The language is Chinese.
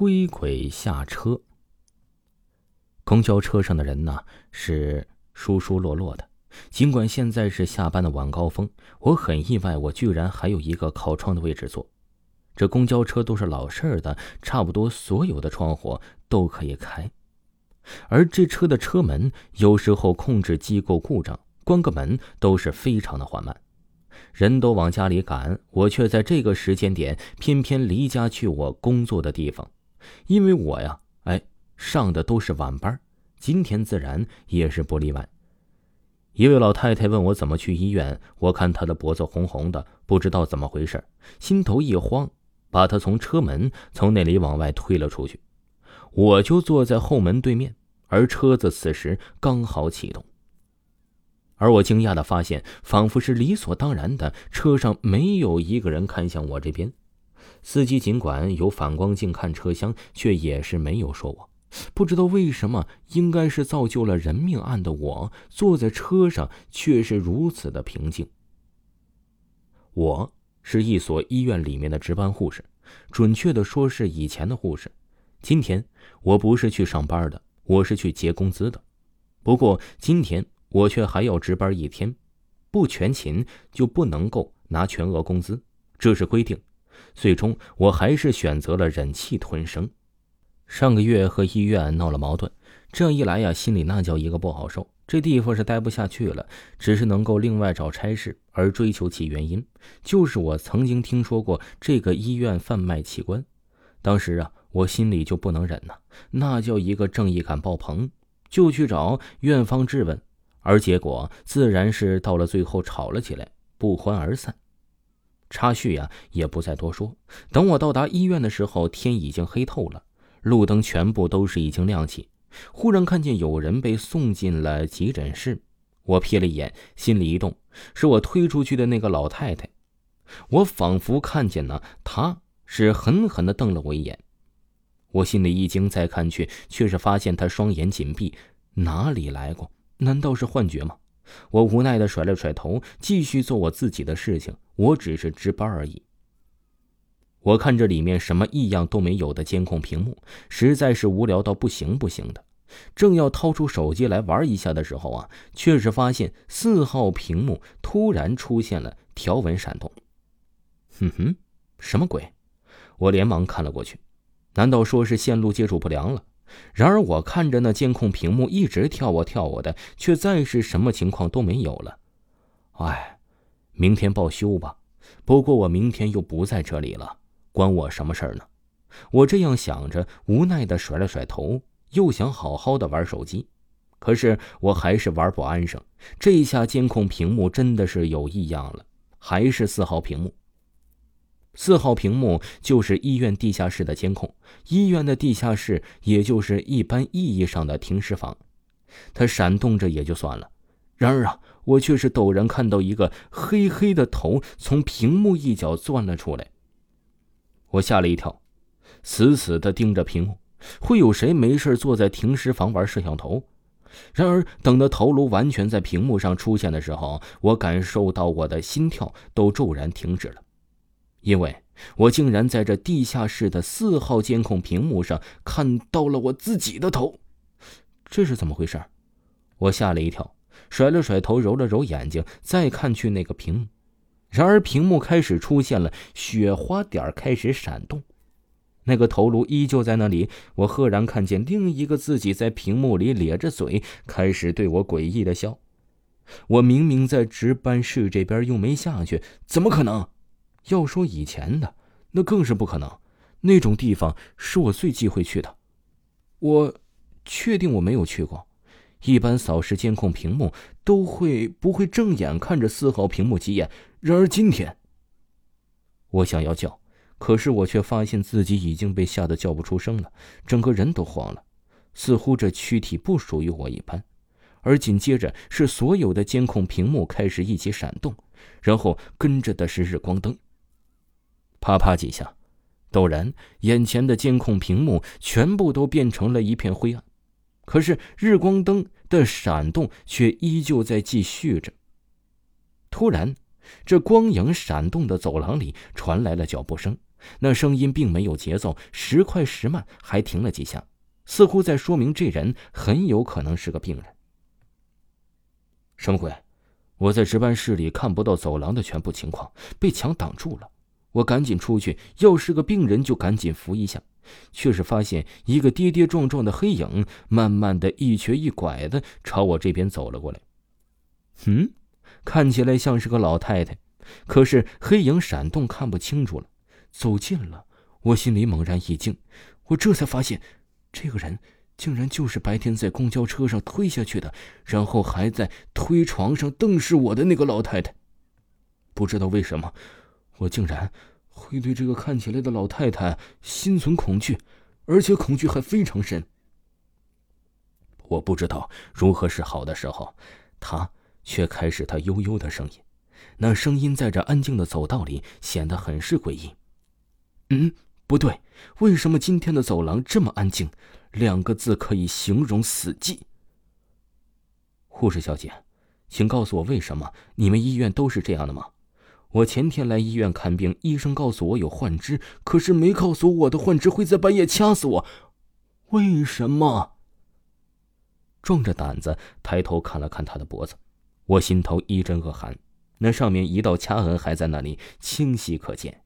推轨下车。公交车上的人呢是疏疏落落的，尽管现在是下班的晚高峰，我很意外，我居然还有一个靠窗的位置坐。这公交车都是老式的，差不多所有的窗户都可以开，而这车的车门有时候控制机构故障，关个门都是非常的缓慢。人都往家里赶，我却在这个时间点偏偏离家去我工作的地方，因为我呀，哎，上的都是晚班，今天自然也是不例外。一位老太太问我怎么去医院，我看她的脖子红红的，不知道怎么回事，心头一慌，把她从车门从那里往外推了出去，我就坐在后门对面，而车子此时刚好启动。而我惊讶的发现，仿佛是理所当然的，车上没有一个人看向我这边。司机尽管有反光镜看车厢，却也是没有说我。不知道为什么，应该是造就了人命案的我，坐在车上却是如此的平静。我是一所医院里面的值班护士，准确的说是以前的护士。今天我不是去上班的，我是去结工资的。不过今天。我却还要值班一天，不全勤就不能够拿全额工资，这是规定。最终，我还是选择了忍气吞声。上个月和医院闹了矛盾，这样一来呀，心里那叫一个不好受。这地方是待不下去了，只是能够另外找差事，而追求其原因，就是我曾经听说过这个医院贩卖器官。当时啊，我心里就不能忍呐，那叫一个正义感爆棚，就去找院方质问。而结果自然是到了最后吵了起来，不欢而散。插叙呀，也不再多说。等我到达医院的时候，天已经黑透了，路灯全部都是已经亮起。忽然看见有人被送进了急诊室，我瞥了一眼，心里一动，是我推出去的那个老太太。我仿佛看见呢，她是狠狠地瞪了我一眼。我心里一惊，再看去，却是发现她双眼紧闭，哪里来过？难道是幻觉吗？我无奈的甩了甩头，继续做我自己的事情。我只是值班而已。我看着里面什么异样都没有的监控屏幕，实在是无聊到不行不行的。正要掏出手机来玩一下的时候啊，却是发现四号屏幕突然出现了条纹闪动。哼哼，什么鬼？我连忙看了过去，难道说是线路接触不良了？然而，我看着那监控屏幕一直跳啊跳啊的，却再是什么情况都没有了。哎，明天报修吧。不过我明天又不在这里了，关我什么事儿呢？我这样想着，无奈的甩了甩头，又想好好的玩手机。可是我还是玩不安生。这一下监控屏幕真的是有异样了，还是四号屏幕。四号屏幕就是医院地下室的监控，医院的地下室也就是一般意义上的停尸房。它闪动着也就算了，然而啊，我却是陡然看到一个黑黑的头从屏幕一角钻了出来。我吓了一跳，死死的盯着屏幕。会有谁没事坐在停尸房玩摄像头？然而等到头颅完全在屏幕上出现的时候，我感受到我的心跳都骤然停止了。因为我竟然在这地下室的四号监控屏幕上看到了我自己的头，这是怎么回事？我吓了一跳，甩了甩头，揉了揉眼睛，再看去那个屏幕，然而屏幕开始出现了雪花点，开始闪动，那个头颅依旧在那里。我赫然看见另一个自己在屏幕里咧着嘴，开始对我诡异的笑。我明明在值班室这边又没下去，怎么可能？要说以前的，那更是不可能。那种地方是我最忌讳去的。我确定我没有去过。一般扫视监控屏幕都会不会正眼看着四号屏幕几眼？然而今天，我想要叫，可是我却发现自己已经被吓得叫不出声了，整个人都慌了，似乎这躯体不属于我一般。而紧接着是所有的监控屏幕开始一起闪动，然后跟着的是日光灯。啪啪几下，陡然，眼前的监控屏幕全部都变成了一片灰暗。可是日光灯的闪动却依旧在继续着。突然，这光影闪动的走廊里传来了脚步声，那声音并没有节奏，时快时慢，还停了几下，似乎在说明这人很有可能是个病人。什么鬼？我在值班室里看不到走廊的全部情况，被墙挡住了。我赶紧出去，要是个病人就赶紧扶一下，却是发现一个跌跌撞撞的黑影，慢慢的一瘸一拐的朝我这边走了过来。嗯，看起来像是个老太太，可是黑影闪动，看不清楚了。走近了，我心里猛然一惊，我这才发现，这个人竟然就是白天在公交车上推下去的，然后还在推床上瞪视我的那个老太太。不知道为什么。我竟然会对这个看起来的老太太心存恐惧，而且恐惧还非常深。我不知道如何是好的时候，他却开始他悠悠的声音，那声音在这安静的走道里显得很是诡异。嗯，不对，为什么今天的走廊这么安静？两个字可以形容死寂。护士小姐，请告诉我，为什么你们医院都是这样的吗？我前天来医院看病，医生告诉我有幻肢，可是没告诉我的幻肢会在半夜掐死我。为什么？壮着胆子抬头看了看他的脖子，我心头一阵恶寒，那上面一道掐痕还在那里清晰可见。